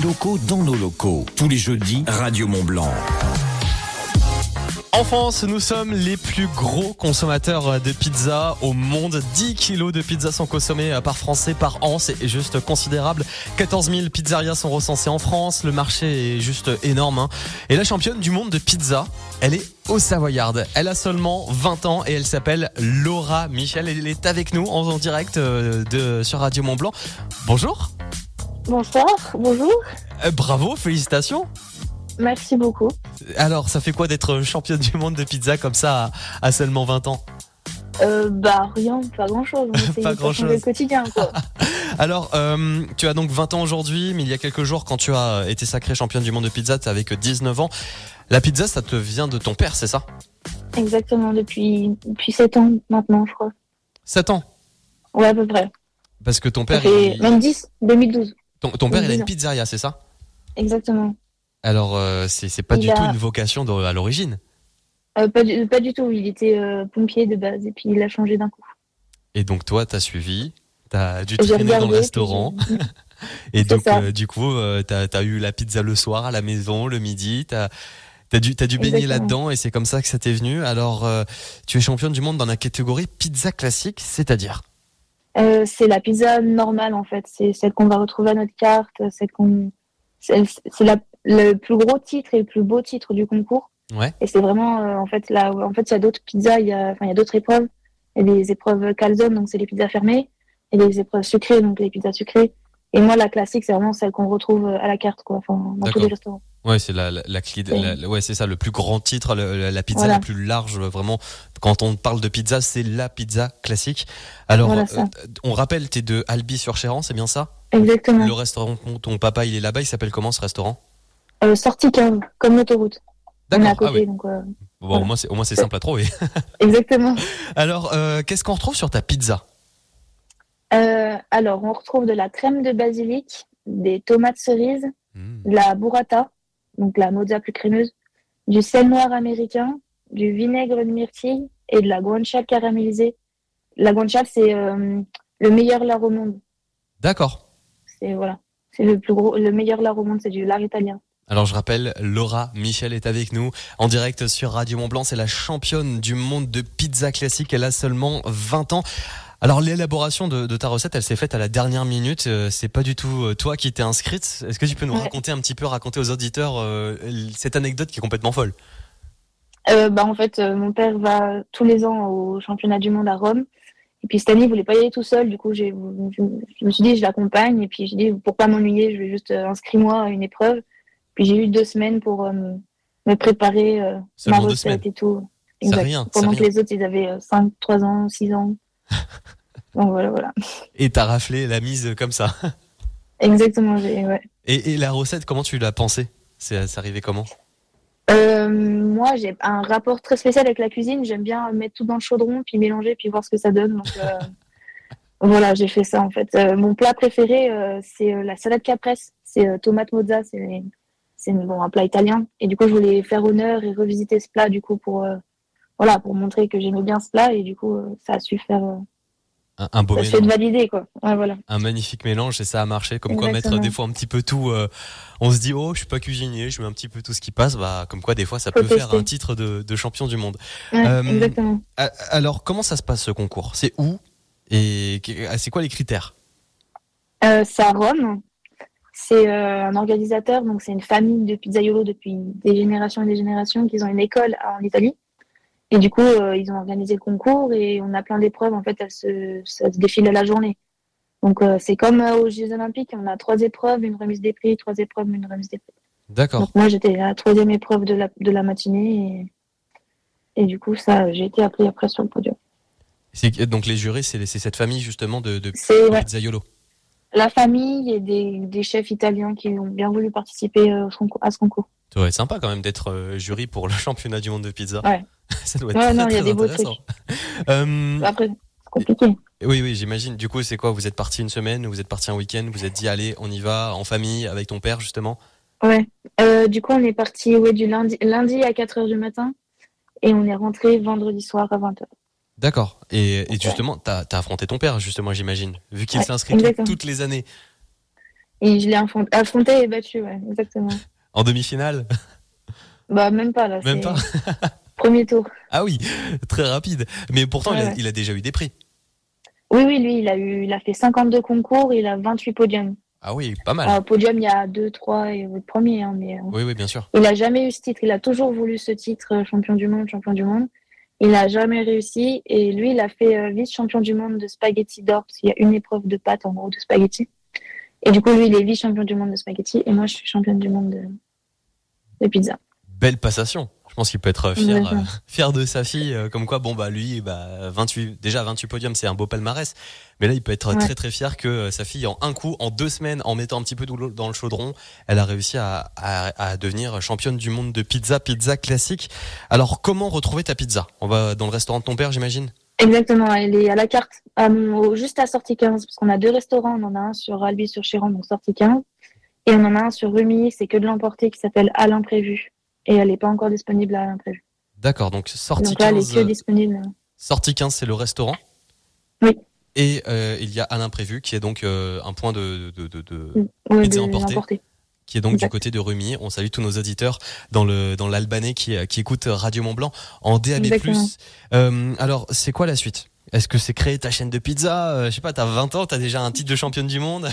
locaux dans nos locaux. Tous les jeudis, Radio Mont Blanc. En France, nous sommes les plus gros consommateurs de pizza au monde. 10 kilos de pizza sont consommés par Français par an. C'est juste considérable. 14 000 pizzerias sont recensées en France. Le marché est juste énorme. hein. Et la championne du monde de pizza, elle est au Savoyarde. Elle a seulement 20 ans et elle s'appelle Laura Michel. Elle est avec nous en, en direct euh, de, sur Radio Mont Blanc. Bonjour. Bonsoir, bonjour. Euh, bravo, félicitations. Merci beaucoup. Alors, ça fait quoi d'être championne du monde de pizza comme ça à, à seulement 20 ans Euh, bah rien, pas grand chose. Pas grand-chose. Le quotidien quoi. Alors, euh, tu as donc 20 ans aujourd'hui, mais il y a quelques jours, quand tu as été sacrée championne du monde de pizza, tu avais que 19 ans. La pizza, ça te vient de ton père, c'est ça? Exactement, depuis, depuis 7 ans maintenant, je crois. 7 ans? Ouais, à peu près. Parce que ton père, il- même 10, 2012. Ton, ton père, il a une 10 ans. pizzeria, c'est ça? Exactement. Alors, euh, c'est pas Il du a- tout une vocation de- à l'origine? Euh, pas, du, pas du tout, il était euh, pompier de base et puis il a changé d'un coup. Et donc, toi, t'as suivi, t'as dû traîner dans le restaurant. Et donc, du coup, t'as as eu la pizza le soir, à la maison, le midi. T'as as dû, dû baigner là-dedans et c'est comme ça que ça t'est venu. Alors, tu es championne du monde dans la catégorie pizza classique, c'est-à-dire? Euh, c'est la pizza normale en fait, c'est celle qu'on va retrouver à notre carte, celle qu'on, c'est le plus gros titre et le plus beau titre du concours. Ouais. Et c'est vraiment euh, en fait là, en fait il y a d'autres pizzas, il y a, enfin il y a d'autres épreuves, il y a des épreuves calzone donc c'est les pizzas fermées, et des épreuves sucrées donc les pizzas sucrées. Et moi la classique c'est vraiment celle qu'on retrouve à la carte quoi, enfin dans tous les restaurants. Ouais, c'est la, la, la Ouais. la- ouais, c'est ça, le plus grand titre, la, la pizza Voilà. la plus large, vraiment. Quand on parle de pizza, c'est la pizza classique. Alors, Voilà euh, on rappelle, t'es de Albi sur Chéran, c'est bien ça? Exactement. Le restaurant, ton papa, il est là-bas, il s'appelle comment ce restaurant? Euh, sortie cave, comme l'autoroute. On est à D'accord. côté Ah oui. donc euh, Bon, voilà. au moins c'est, au moins c'est simple à trouver. exactement. Alors, euh, qu'est-ce qu'on retrouve sur ta pizza? Euh, alors, on retrouve de la crème de basilic, des tomates cerises, Hmm. de la burrata, donc la mozza plus crémeuse, du sel noir américain, du vinaigre de myrtille et de la guanciale caramélisée. La guanciale, c'est euh, le meilleur lard au monde. D'accord. C'est voilà, c'est le plus gros, le meilleur lard au monde, c'est du lard italien. Alors je rappelle, Laura Michel est avec nous en direct sur Radio Mont Blanc. C'est la championne du monde de pizza classique. Elle a seulement 20 ans. Alors l'élaboration de, de ta recette, elle s'est faite à la dernière minute. Euh, c'est pas du tout euh, toi qui t'es inscrite. Est-ce que tu peux nous Ouais. raconter un petit peu, raconter aux auditeurs euh, cette anecdote qui est complètement folle? Euh, bah, en fait, mon père va tous les ans au championnat du monde à Rome. Et puis cette année, il voulait pas y aller tout seul. Du coup, je, je me suis dit, je l'accompagne. Et puis j'ai dit, pour pas m'ennuyer, je vais juste euh, inscris-moi à une épreuve. Puis j'ai eu deux semaines pour me préparer ma recette et tout. C'est Exact. rien, Pendant que rien. les autres, ils avaient euh, 5, 3 ans, 6 ans. Donc voilà, voilà. Et t'as raflé la mise comme ça. Exactement. Ouais. Et, et la recette, comment tu l'as pensée? C'est arrivé comment? Euh, moi, j'ai un rapport très spécial avec la cuisine. J'aime bien mettre tout dans le chaudron, puis mélanger, puis voir ce que ça donne. Donc, euh, voilà, j'ai fait ça en fait. Euh, mon plat préféré, c'est la salade caprese. C'est tomate mozza. C'est c'est bon, un plat italien. Et du coup, je voulais faire honneur et revisiter ce plat du coup pour voilà pour montrer que j'aimais bien ce plat. Et du coup, euh, ça a su faire, euh, un, un beau ça a su être mélange. validé quoi. Ouais, voilà. un magnifique mélange et ça a marché. Comme quoi mettre des fois un petit peu tout. euh, on se dit oh je suis pas cuisinier, je mets un petit peu tout ce qui passe. Bah comme quoi des fois ça Faut peut faire un titre de, de champion du monde. Ouais, Euh, exactement. Alors comment ça se passe ce concours? C'est où? Et ah, c'est quoi les critères? Euh, c'est à Rome. C'est un organisateur, donc c'est une famille de pizzaiolo depuis des générations et des générations qui ont une école en Italie. Et du coup, euh, ils ont organisé le concours et on a plein d'épreuves. En fait, elles se, ça se défile à la journée. Donc euh, c'est comme euh, aux Jeux Olympiques, on a trois épreuves, une remise des prix, trois épreuves, une remise des prix. D'accord. Donc moi, j'étais à la troisième épreuve de la, de la matinée et, et du coup, ça, j'ai été appelée après sur le podium. C'est donc les jurés, c'est c'est cette famille justement de, de, pizzaiolo. la famille et des, des chefs italiens qui ont bien voulu participer à ce concours. Ça doit être sympa quand même d'être jury pour le championnat du monde de pizza. Ouais. ça doit être Ouais, très, non, il y a très des intéressant. Euh, Après, c'est compliqué. oui, oui, j'imagine. Du coup, c'est quoi Vous êtes parti une semaine, vous êtes parti un week-end, vous êtes dit allez, on y va en famille avec ton père justement? Ouais. Euh, du coup, on est parti ouais, du lundi, lundi à 4 heures du matin et on est rentré vendredi soir à 20 heures. D'accord. Et, justement, t'as as affronté ton père, justement, j'imagine, vu qu'il Ouais, s'est inscrit tout- exactement. toutes les années. Et je l'ai affron- affronté et battu, ouais, exactement. En demi-finale? Bah, même pas, là. Même pas? Premier tour. Ah oui, très rapide. Mais pourtant, il, a, Ouais, ouais. il a déjà eu des prix. Oui, oui, lui, il a eu, il a fait 52 concours, il a 28 podiums. Ah oui, pas mal. Alors, podium, il y a 2, 3 et le premier, hein, mais euh, Oui, oui, bien sûr. il a jamais eu ce titre. Il a toujours voulu ce titre, euh, champion du monde, champion du monde. Il n'a jamais réussi. Et lui, il a fait euh, vice-champion du monde de spaghetti d'or, parce qu'il y a une épreuve de pâte, en gros, de spaghetti. Et du coup, lui, il est vice-champion du monde de spaghetti. Et moi, je suis championne du monde de, de pizza. Belle passation. Je pense qu'il peut être fier, euh, fier de sa fille. euh, comme quoi, bon, bah, lui, bah, 28, déjà 28 podiums, c'est un beau palmarès. Mais là, il peut être Ouais. très, très fier que euh, sa fille, en un coup, en deux semaines, en mettant un petit peu d'eau dans le chaudron, elle a réussi à, à, à devenir championne du monde de pizza, pizza classique. Alors, comment retrouver ta pizza? On va dans le restaurant de ton père, j'imagine? Exactement, elle est à la carte, juste à sortie 15, parce qu'on a deux restaurants. On en a un sur Albi-sur-Chéran, donc sortie 15. Et on en a un sur Rumi, c'est que de l'emporter, qui s'appelle À l'imprévu. Et elle n'est pas encore disponible à l'imprévu. D'accord, donc sortie Donc là, elle est 15, que disponible. sortie 15, c'est le restaurant. Oui. Et euh, il y a à l'imprévu, qui est donc euh, un point de, de, de, de- Ouais, Pizza emportée. qui est donc Exact. du côté de Rumi. On salue tous nos auditeurs dans le dans l'Albanais qui qui écoutent Radio Mont Blanc en DAB+. Euh, alors, c'est quoi la suite? Est-ce que c'est créer ta chaîne de pizza? Euh, Je sais pas, t'as 20 ans, t'as déjà un titre de championne du monde?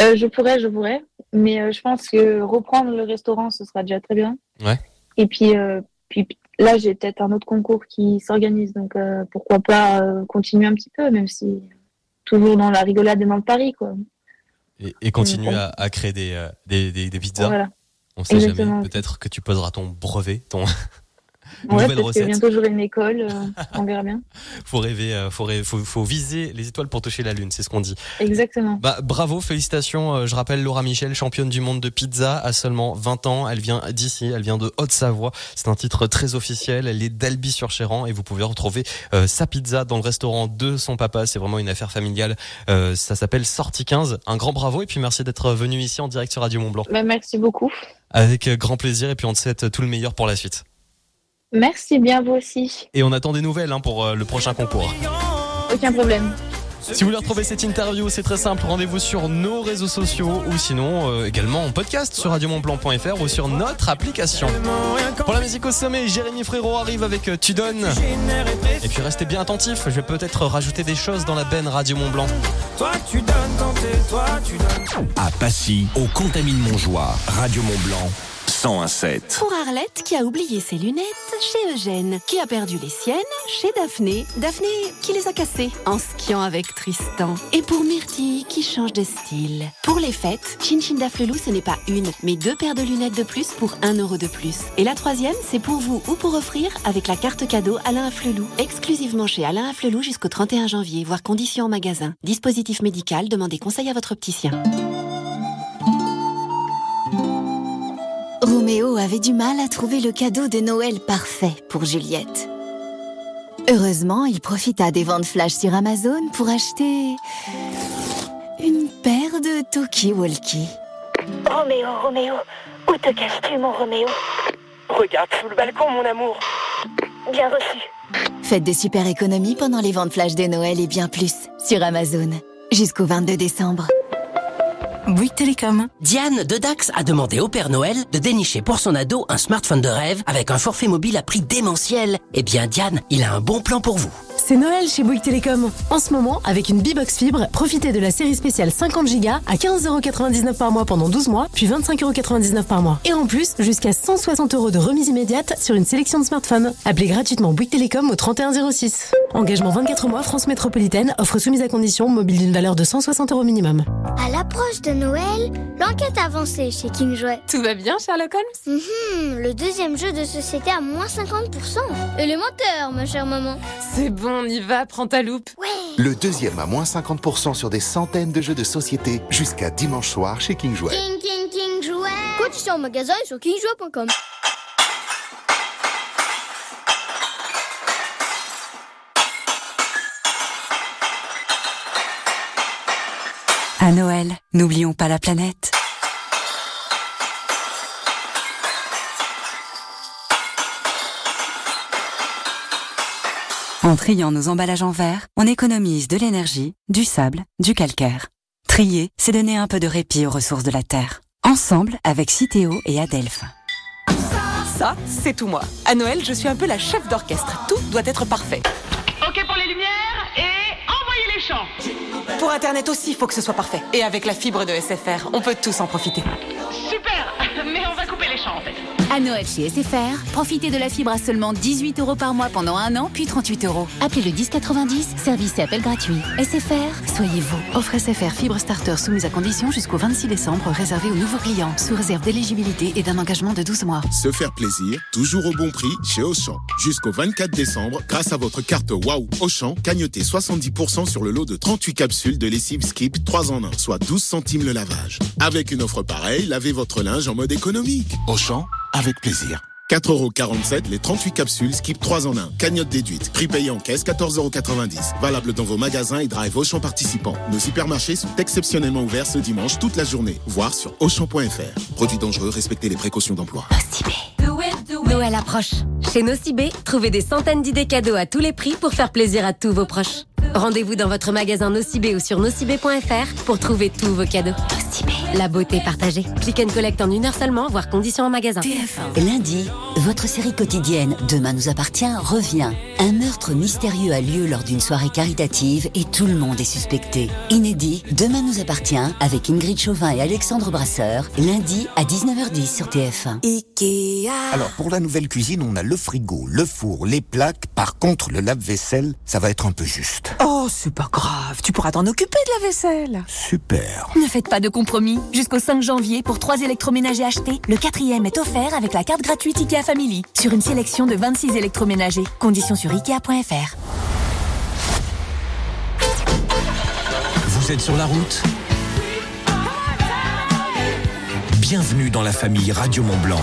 Euh, je pourrais, je pourrais. Mais euh, je pense que reprendre le restaurant, ce sera déjà très bien. Ouais. Et puis, euh, puis là, j'ai peut-être un autre concours qui s'organise. Donc, pourquoi pas continuer un petit peu, même si toujours dans la rigolade et dans le pari, quoi. et, et continuer à, à créer des, des, des, des pizzas. Voilà. On sait jamais, peut-être que tu poseras ton brevet, ton Ouais, nouvelle peut-être que recette. bientôt j'aurai une école, euh, on verra bien. faut rêver, euh, faut, rêver faut, faut viser les étoiles pour toucher la lune, c'est ce qu'on dit. Exactement. Bah, bravo, félicitations. Euh, Je rappelle Laura Michel, championne du monde de pizza à seulement 20 ans. Elle vient d'ici, elle vient de Haute-Savoie. C'est un titre très officiel. Elle est d'Albi-sur-Chéran et vous pouvez retrouver euh, sa pizza dans le restaurant de son papa. C'est vraiment une affaire familiale. Euh, ça s'appelle Sortie 15. Un grand bravo et puis merci d'être venu ici en direct sur Radio Mont Blanc. Bah, merci beaucoup. Avec grand plaisir et puis on te souhaite tout le meilleur pour la suite. Merci bien, vous aussi. Et on attend des nouvelles hein, pour euh, le prochain concours. Aucun problème. Si vous voulez retrouver cette interview, c'est très simple. Rendez-vous sur nos réseaux sociaux ou sinon euh, également en podcast sur radiomontblanc.fr ou sur notre application. Pour la musique au sommet, Jérémy Frérot arrive avec euh, Tu donnes. Et puis restez bien attentifs, je vais peut-être rajouter des choses dans la benne Radio Mont Blanc. Toi tu donnes, tenter, toi tu donnes. À Passy, au Contamine Montjoie, Radio Mont Blanc, 101.7. Pour Arlette qui a oublié ses lunettes chez Eugène, qui a perdu les siennes chez Daphné, Daphné qui les a cassées en skiant avec Tristan. Et pour Myrtille qui change de style. Pour les fêtes, Chin Chin Daflelou ce n'est pas une, mais deux paires de lunettes de plus pour un euro de plus. Et la troisième, c'est pour vous ou pour offrir avec la carte cadeau Alain Afflelou, exclusivement chez Alain Afflelou jusqu'au 31 janvier, voire conditions en magasin. Dispositif médical, demandez conseil à votre opticien. Roméo avait du mal à trouver le cadeau de Noël parfait pour Juliette. Heureusement, il profita des ventes flash sur Amazon pour acheter une paire de talkie-walkie. Roméo, Roméo, où te caches-tu, mon Roméo? Regarde sous le balcon, mon amour. Bien reçu. Faites de super économies pendant les ventes flash de Noël et bien plus sur Amazon jusqu'au 22 décembre. Bouygues Télécom. Diane de Dax a demandé au Père Noël de dénicher pour son ado un smartphone de rêve avec un forfait mobile à prix démentiel. Eh bien, Diane, il a un bon plan pour vous. C'est Noël chez Bouygues Télécom. En ce moment, avec une B-Box Fibre, profitez de la série spéciale 50 Go à 15,99€ par mois pendant 12 mois, puis 25,99€ par mois. Et en plus, jusqu'à 160 euros de remise immédiate sur une sélection de smartphones. Appelez gratuitement Bouygues Télécom au 3106. Engagement 24 mois, France Métropolitaine, offre soumise à condition, mobile d'une valeur de 160 euros minimum. À l'approche de Noël, l'enquête avancée chez King Jouet. Tout va bien, Sherlock Holmes? Mhm, le deuxième jeu de société à moins 50%. Et le menteur, ma chère maman? C'est bon, on y va, prends ta loupe. Ouais. Le deuxième à moins 50% sur des centaines de jeux de société jusqu'à dimanche soir chez King Jouet. King, King, King Jouet. Conditions en magasin et sur kingjouet.com. À Noël, n'oublions pas la planète. En triant nos emballages en verre, on économise de l'énergie, du sable, du calcaire. Trier, c'est donner un peu de répit aux ressources de la Terre. Ensemble avec Citeo et Adelph. Ça, c'est tout moi. À Noël, je suis un peu la chef d'orchestre. Tout doit être parfait. Ok pour les lumières et envoyez les chants. Pour Internet aussi, il faut que ce soit parfait. Et avec la fibre de SFR, on peut tous en profiter. Super, mais on va couper les chants en fait. À Noël chez SFR, profitez de la fibre à seulement 18 euros par mois pendant un an, puis 38 euros. Appelez le 1090, service et appel gratuit. SFR, soyez vous. Offre SFR fibre starter soumise à condition jusqu'au 26 décembre, réservé aux nouveaux clients, sous réserve d'éligibilité et d'un engagement de 12 mois. Se faire plaisir, toujours au bon prix chez Auchan. Jusqu'au 24 décembre, grâce à votre carte Waouh Auchan, cagnotez 70% sur le lot de 38 capsules de lessive Skip 3 en 1, soit 12 centimes le lavage. Avec une offre pareille, lavez votre linge en mode économique. Auchan, avec plaisir. 4,47€ les 38 capsules Skip 3 en 1. Cagnotte déduite. Prix payé en caisse 14,90€. Valable dans vos magasins et drive Auchan participants. Nos supermarchés sont exceptionnellement ouverts ce dimanche toute la journée. Voir sur Auchan.fr. Produits dangereux, respectez les précautions d'emploi. Noël approche. Chez Nocibé, trouvez des centaines d'idées cadeaux à tous les prix pour faire plaisir à tous vos proches. Rendez-vous dans votre magasin Nocibé ou sur nocibé.fr pour trouver tous vos cadeaux. La beauté partagée. Click and collect en une heure seulement, voire conditions en magasin. Lundi, votre série quotidienne Demain nous appartient revient. Un meurtre mystérieux a lieu lors d'une soirée caritative et tout le monde est suspecté. Inédit, Demain nous appartient avec Ingrid Chauvin et Alexandre Brasseur, lundi à 19h10 sur TF1. Ikea. Alors pour la nouvelle cuisine, on a le frigo, le four, les plaques. Par contre, le lave-vaisselle, ça va être un peu juste. Oh, c'est pas grave, tu pourras t'en occuper de la vaisselle. Super. Ne faites pas de compromis. Jusqu'au 5 janvier, pour 3 électroménagers achetés, le quatrième est offert avec la carte gratuite IKEA Family sur une sélection de 26 électroménagers. Conditions sur IKEA.fr. Vous êtes sur la route? Bienvenue dans la famille Radio Mont Blanc.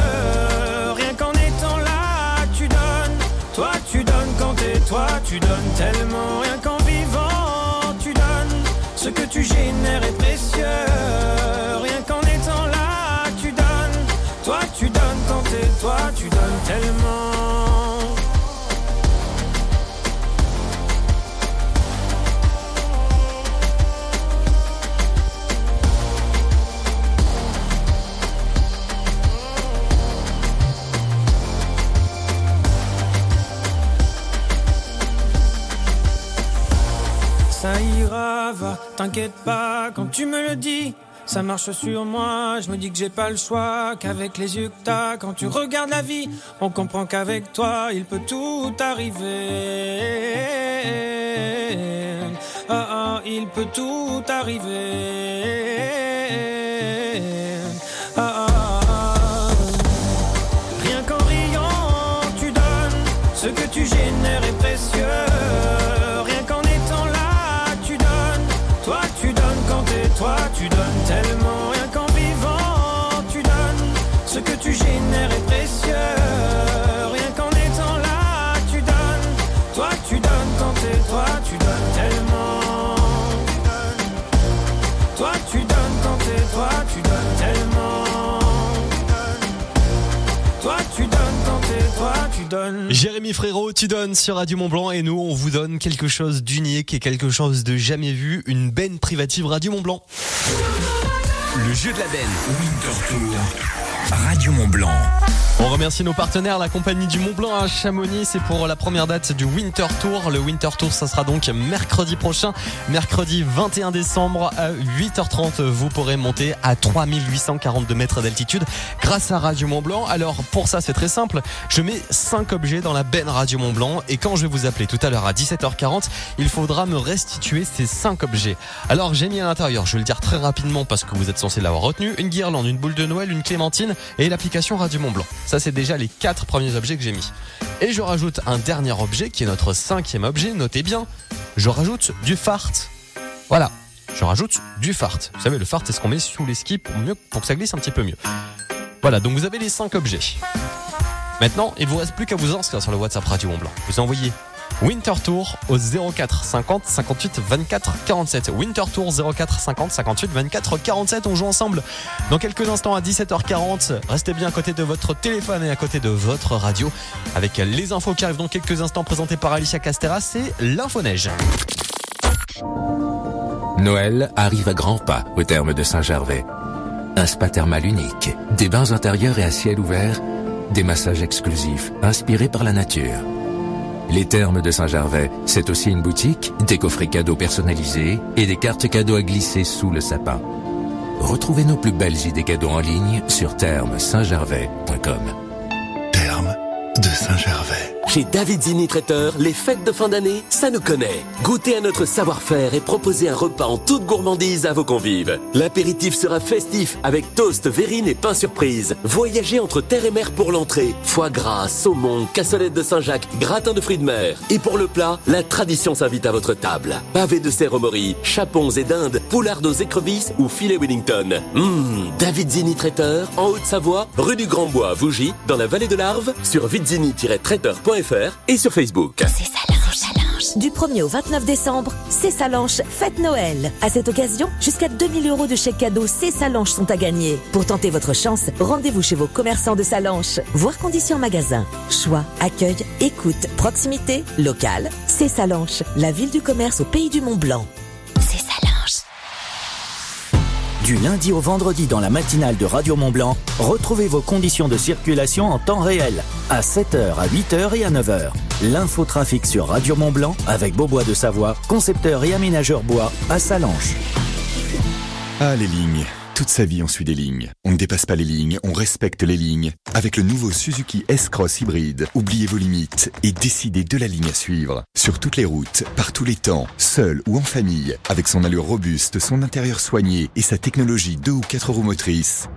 Ça ira, va, t'inquiète pas quand tu me le dis. Ça marche sur moi, je me dis que j'ai pas le choix, qu'avec les yeux que quand tu regardes la vie, on comprend qu'avec toi, il peut tout arriver. Ah ah, il peut tout arriver. Jérémy Frérot, tu donnes sur Radio Mont Blanc et nous on vous donne quelque chose d'unique et quelque chose de jamais vu, une benne privative Radio Mont Blanc. Le jeu de la benne. Winter Tour. Radio Mont Blanc. On remercie nos partenaires, la compagnie du Mont Blanc à Chamonix. C'est pour la première date du Winter Tour. Le Winter Tour, ça sera donc mercredi prochain, mercredi 21 décembre à 8h30. Vous pourrez monter à 3842 mètres d'altitude grâce à Radio Mont Blanc. Alors pour ça, c'est très simple. Je mets 5 objets dans la benne Radio Mont Blanc et quand je vais vous appeler tout à l'heure à 17h40, il faudra me restituer ces 5 objets. Alors j'ai mis à l'intérieur, je vais le dire très rapidement parce que vous êtes censé l'avoir retenu, une guirlande, une boule de Noël, une clémentine et l'application Radio Mont Blanc. Ça, c'est déjà les quatre premiers objets que j'ai mis. Et je rajoute un dernier objet qui est notre cinquième objet. Notez bien, je rajoute du fart. Voilà, je rajoute du fart. Vous savez, le fart, c'est ce qu'on met sous les skis pour, mieux, pour que ça glisse un petit peu mieux. Voilà, donc vous avez les cinq objets. Maintenant, il vous reste plus qu'à vous inscrire sur le WhatsApp Radio Mont Blanc. Vous envoyez Winter Tour au 04 50 58 24 47. Winter Tour 04 50 58 24 47. On joue ensemble dans quelques instants à 17h40. Restez bien à côté de votre téléphone et à côté de votre radio avec les infos qui arrivent dans quelques instants présentées par Alicia Castera. C'est l'info neige. Noël arrive à grands pas au terme de Saint-Gervais. Un spa thermal unique, des bains intérieurs et à ciel ouvert, des massages exclusifs inspirés par la nature. Les Thermes de Saint-Gervais, c'est aussi une boutique, des coffrets cadeaux personnalisés et des cartes cadeaux à glisser sous le sapin. Retrouvez nos plus belles idées cadeaux en ligne sur thermesaintgervais.com. Terme de Saint-Gervais. Chez David Zini Traiteur, les fêtes de fin d'année, ça nous connaît. Goûtez à notre savoir-faire et proposez un repas en toute gourmandise à vos convives. L'apéritif sera festif avec toast, verrine et pain surprise. Voyagez entre terre et mer pour l'entrée. Foie gras, saumon, cassolette de Saint-Jacques, gratin de fruits de mer. Et pour le plat, la tradition s'invite à votre table. Pavé de mori, chapons et dindes, poulards aux écrevisses ou filet Wellington. Hum, David Zini Traiteur, en Haute-Savoie, rue du Grand Bois, Vougy, dans la vallée de l'Arve, sur vidzini-traiteur.fr et sur Facebook. Du 1er au 29 décembre, C'est Salanche Fête Noël. À cette occasion, jusqu'à 2000 euros de chèques cadeaux C'est Salanche sont à gagner. Pour tenter votre chance, rendez-vous chez vos commerçants de Salanche. Voir conditions magasin. Choix, accueil, écoute, proximité, local. C'est Salanche, la ville du commerce au pays du Mont Blanc. Du lundi au vendredi dans la matinale de Radio Mont Blanc, retrouvez vos conditions de circulation en temps réel, à 7h, à 8h et à 9h. L'infotrafic sur Radio Mont Blanc avec Beaubois de Savoie, concepteur et aménageur bois à Salanches. Ah, les lignes. Toute sa vie, on suit des lignes. On ne dépasse pas les lignes, on respecte les lignes. Avec le nouveau Suzuki S-Cross hybride, oubliez vos limites et décidez de la ligne à suivre. Sur toutes les routes, par tous les temps, seul ou en famille, avec son allure robuste, son intérieur soigné et sa technologie 2 ou 4 roues motrices,